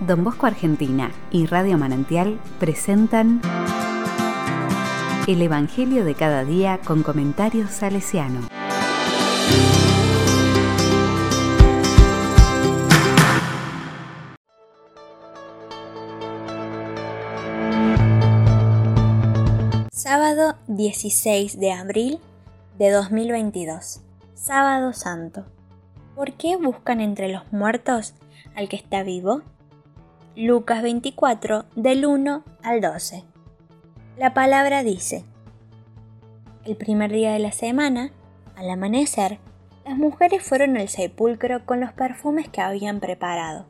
Don Bosco Argentina y Radio Manantial presentan El Evangelio de cada día con comentarios salesiano. Sábado 16 de abril de 2022. Sábado Santo. ¿Por qué buscan entre los muertos al que está vivo? Lucas 24 del 1 al 12. La palabra dice, el primer día de la semana, al amanecer, las mujeres fueron al sepulcro con los perfumes que habían preparado.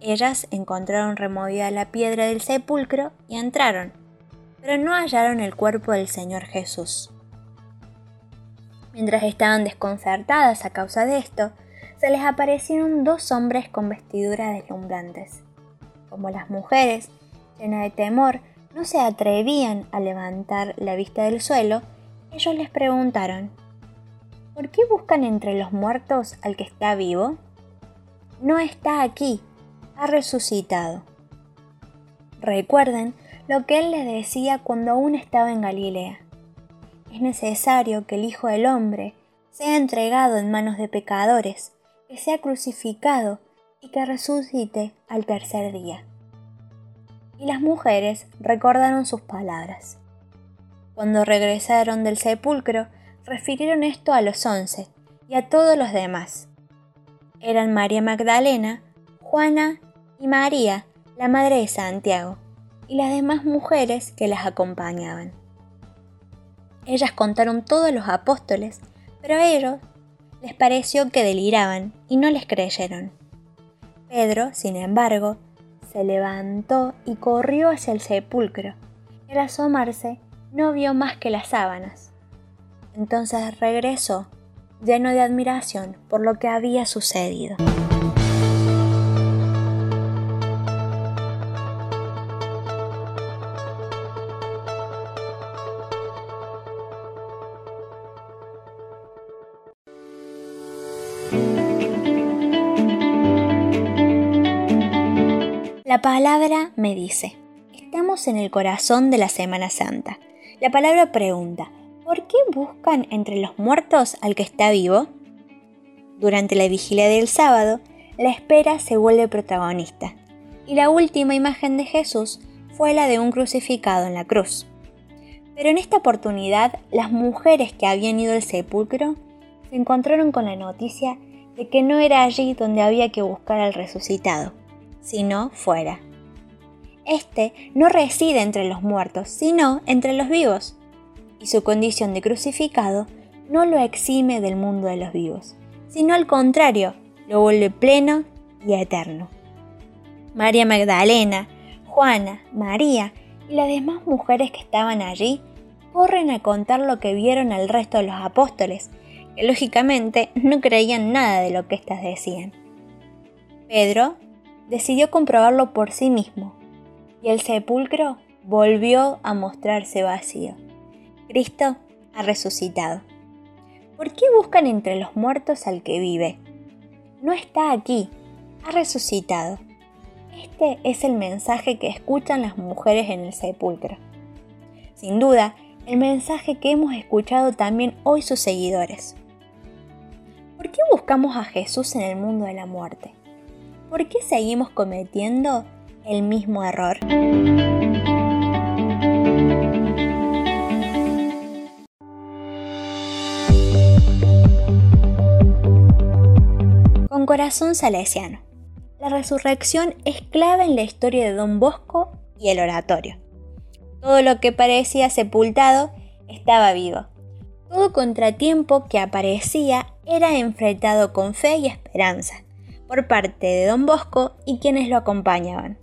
Ellas encontraron removida la piedra del sepulcro y entraron, pero no hallaron el cuerpo del Señor Jesús. Mientras estaban desconcertadas a causa de esto, se les aparecieron dos hombres con vestiduras deslumbrantes. Como las mujeres, llenas de temor, no se atrevían a levantar la vista del suelo, ellos les preguntaron, ¿por qué buscan entre los muertos al que está vivo? No está aquí, ha resucitado. Recuerden lo que él les decía cuando aún estaba en Galilea es necesario que el Hijo del Hombre sea entregado en manos de pecadores, que sea crucificado y que resucite al tercer día. Y las mujeres recordaron sus palabras. Cuando regresaron del sepulcro, refirieron esto a los once y a todos los demás. Eran María Magdalena, Juana y María, la madre de Santiago, y las demás mujeres que las acompañaban. Ellas contaron todo a los apóstoles, pero a ellos les pareció que deliraban y no les creyeron. Pedro, sin embargo, se levantó y corrió hacia el sepulcro, al asomarse no vio más que las sábanas. Entonces regresó, lleno de admiración por lo que había sucedido. La palabra me dice, estamos en el corazón de la Semana Santa. La palabra pregunta, ¿por qué buscan entre los muertos al que está vivo? Durante la vigilia del sábado, la espera se vuelve protagonista, y la última imagen de Jesús fue la de un crucificado en la cruz. Pero en esta oportunidad, las mujeres que habían ido al sepulcro se encontraron con la noticia de que no era allí donde había que buscar al resucitado sino fuera. Este no reside entre los muertos, sino entre los vivos, y su condición de crucificado no lo exime del mundo de los vivos, sino al contrario, lo vuelve pleno y eterno. María Magdalena, Juana, María y las demás mujeres que estaban allí corren a contar lo que vieron al resto de los apóstoles, que lógicamente no creían nada de lo que éstas decían. Pedro decidió comprobarlo por sí mismo, y el sepulcro volvió a mostrarse vacío. Cristo ha resucitado. ¿Por qué buscan entre los muertos al que vive? No está aquí, ha resucitado. Este es el mensaje que escuchan las mujeres en el sepulcro. Sin duda, el mensaje que hemos escuchado también hoy sus seguidores. ¿Por qué buscamos a Jesús en el mundo de la muerte? ¿Por qué seguimos cometiendo el mismo error? Con corazón salesiano. La resurrección es clave en la historia de Don Bosco y el oratorio. Todo lo que parecía sepultado estaba vivo. Todo contratiempo que aparecía era enfrentado con fe y esperanza por parte de don Bosco y quienes lo acompañaban.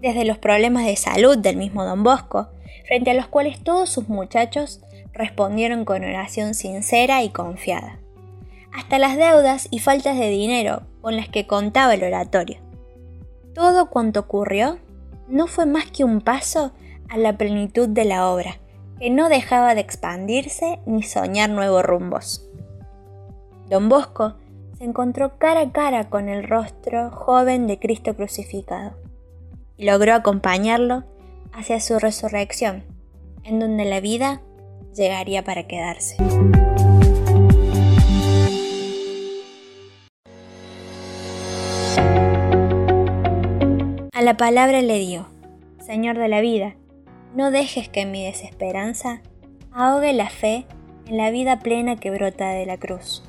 Desde los problemas de salud del mismo don Bosco, frente a los cuales todos sus muchachos respondieron con oración sincera y confiada, hasta las deudas y faltas de dinero con las que contaba el oratorio. Todo cuanto ocurrió no fue más que un paso a la plenitud de la obra, que no dejaba de expandirse ni soñar nuevos rumbos. Don Bosco se encontró cara a cara con el rostro joven de Cristo crucificado y logró acompañarlo hacia su resurrección, en donde la vida llegaría para quedarse. A la palabra le dio, Señor de la vida, no dejes que mi desesperanza ahogue la fe en la vida plena que brota de la cruz.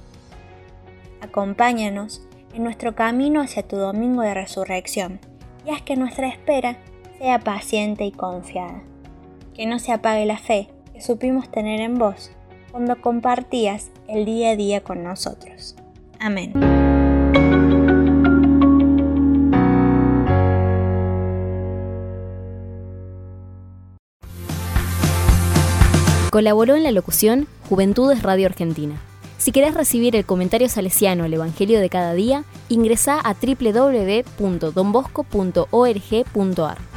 Acompáñanos en nuestro camino hacia tu domingo de resurrección y haz que nuestra espera sea paciente y confiada. Que no se apague la fe que supimos tener en vos cuando compartías el día a día con nosotros. Amén. Colaboró en la locución Juventudes Radio Argentina. Si querés recibir el comentario salesiano al Evangelio de cada día, ingresa a www.donbosco.org.ar.